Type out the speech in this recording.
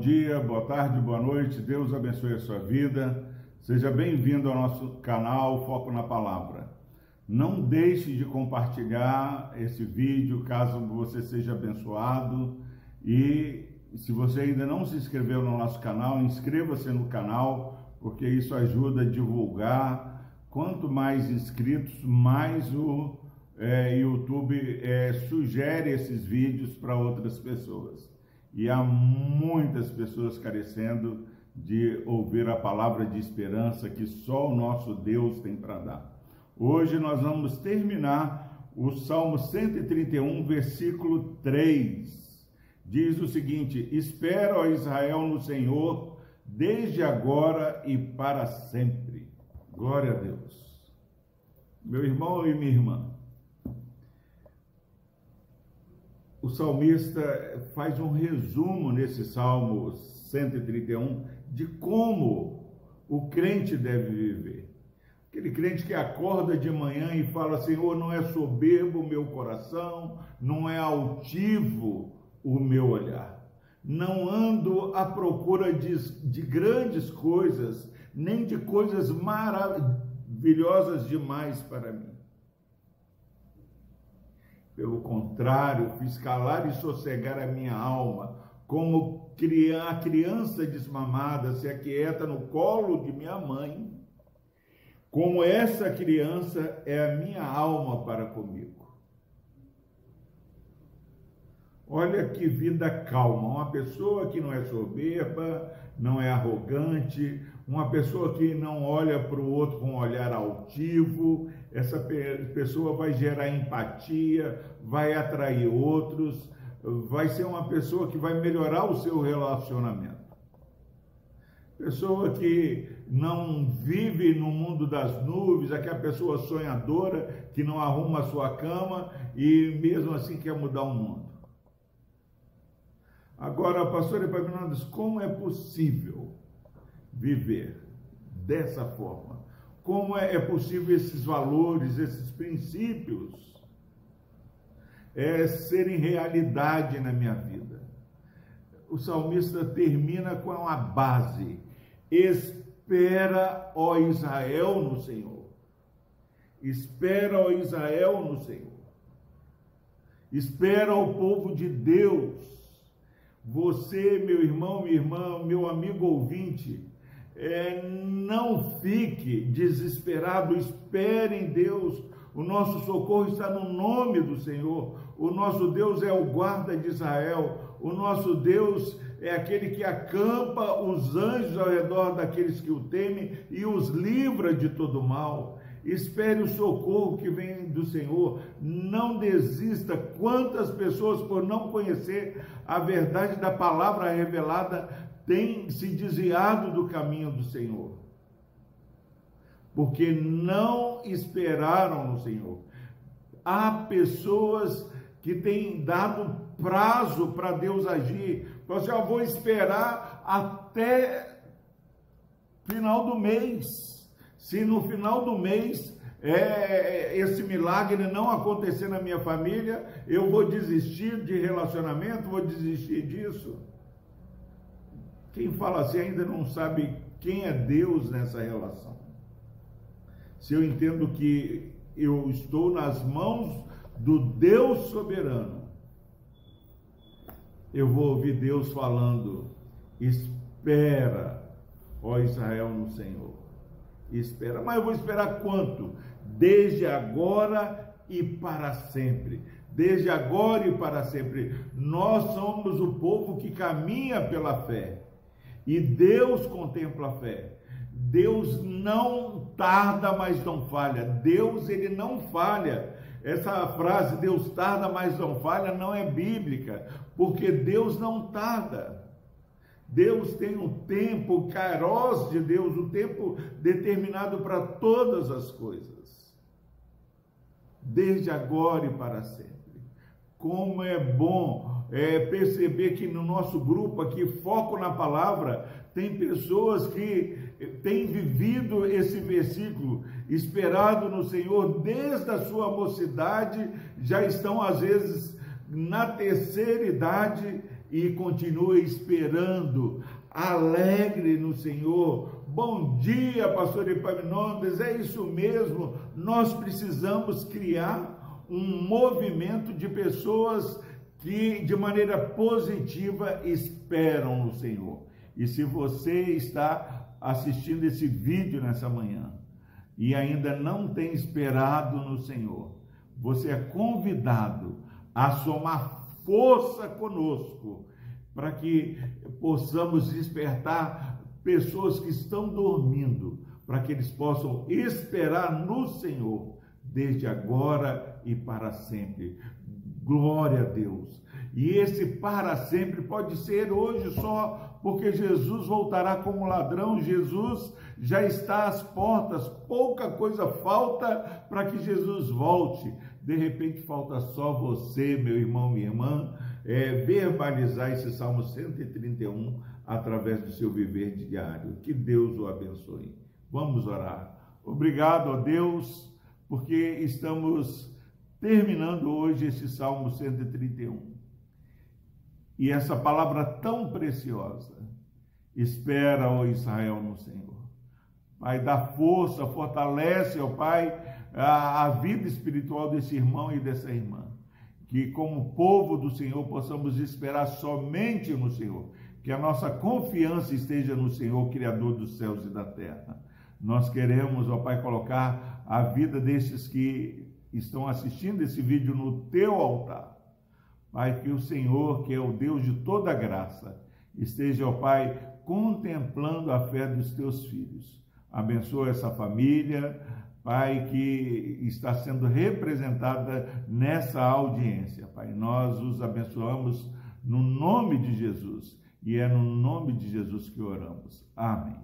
dia, boa tarde, boa noite. Deus abençoe a sua vida. Seja bem-vindo ao nosso canal Foco na Palavra. Não deixe de compartilhar esse vídeo caso você seja abençoado e se você ainda não se inscreveu no nosso canal, inscreva-se no canal, porque isso ajuda a divulgar. Quanto mais inscritos, mais o é, YouTube é, sugere esses vídeos para outras pessoas e há muitas pessoas carecendo de ouvir a palavra de esperança que só o nosso Deus tem para dar. Hoje nós vamos terminar o Salmo 131, versículo 3. Diz o seguinte: Espera, ó Israel, no Senhor, desde agora e para sempre. Glória a Deus. Meu irmão e minha irmã, o salmista faz um resumo nesse Salmo 131 de como o crente deve viver. Aquele crente que acorda de manhã e fala: Senhor, não é soberbo o meu coração, não é altivo o meu olhar. Não ando à procura de, de grandes coisas, nem de coisas maravilhosas demais para mim. Pelo contrário, fiz calar e sossegar a minha alma, como a criança desmamada se aquieta no colo de minha mãe. Como essa criança é a minha alma para comigo. Olha que vida calma, uma pessoa que não é soberba, não é arrogante, uma pessoa que não olha para o outro com um olhar altivo, essa pessoa vai gerar empatia, vai atrair outros, vai ser uma pessoa que vai melhorar o seu relacionamento. Pessoa que não vive no mundo das nuvens, aquela pessoa sonhadora que não arruma a sua cama e mesmo assim quer mudar o mundo. Agora, pastor Epaminondas, como é possível viver dessa forma? Como é, é possível esses valores, esses princípios é, serem realidade na minha vida? O salmista termina com a base: espera, ó Israel, no Senhor. Espera, ó Israel, no Senhor. Espera o povo de Deus você, meu irmão, minha irmã, meu amigo ouvinte, é, não fique desesperado, espere em Deus. O nosso socorro está no nome do Senhor. O nosso Deus é o guarda de Israel. O nosso Deus é aquele que acampa os anjos ao redor daqueles que o temem e os livra de todo mal. Espere o socorro que vem do Senhor. Não desista. Quantas pessoas, por não conhecer a verdade da palavra revelada, têm se desviado do caminho do Senhor? Porque não esperaram no Senhor. Há pessoas que têm dado prazo para Deus agir. Você já vou esperar até final do mês. Se no final do mês é, esse milagre não acontecer na minha família, eu vou desistir de relacionamento, vou desistir disso. Quem fala assim ainda não sabe quem é Deus nessa relação. Se eu entendo que eu estou nas mãos do Deus soberano, eu vou ouvir Deus falando: espera, ó Israel, no Senhor espera. Mas eu vou esperar quanto? Desde agora e para sempre. Desde agora e para sempre. Nós somos o povo que caminha pela fé. E Deus contempla a fé. Deus não tarda, mas não falha. Deus, ele não falha. Essa frase, Deus tarda, mas não falha, não é bíblica, porque Deus não tarda. Deus tem um tempo, o de Deus, o tempo determinado para todas as coisas. Desde agora e para sempre. Como é bom é, perceber que no nosso grupo aqui, Foco na Palavra, tem pessoas que têm vivido esse versículo, esperado no Senhor desde a sua mocidade, já estão às vezes na terceira idade e continue esperando, alegre no Senhor. Bom dia, pastor Epaminondas, é isso mesmo. Nós precisamos criar um movimento de pessoas que de maneira positiva esperam no Senhor. E se você está assistindo esse vídeo nessa manhã e ainda não tem esperado no Senhor, você é convidado a somar força conosco para que possamos despertar pessoas que estão dormindo, para que eles possam esperar no Senhor desde agora e para sempre. Glória a Deus. E esse para sempre pode ser hoje só, porque Jesus voltará como ladrão, Jesus já está às portas, pouca coisa falta para que Jesus volte. De repente falta só você, meu irmão, minha irmã, é, verbalizar esse Salmo 131 através do seu viver diário. Que Deus o abençoe. Vamos orar. Obrigado a Deus, porque estamos terminando hoje esse Salmo 131. E essa palavra tão preciosa, espera, ó Israel, no Senhor. Pai, dá força, fortalece, ó Pai, a, a vida espiritual desse irmão e dessa irmã. Que, como povo do Senhor, possamos esperar somente no Senhor. Que a nossa confiança esteja no Senhor, Criador dos céus e da terra. Nós queremos, ó Pai, colocar a vida desses que estão assistindo esse vídeo no teu altar. Pai, que o Senhor, que é o Deus de toda graça, esteja, ó Pai, contemplando a fé dos teus filhos. Abençoa essa família, Pai, que está sendo representada nessa audiência. Pai, nós os abençoamos no nome de Jesus. E é no nome de Jesus que oramos. Amém.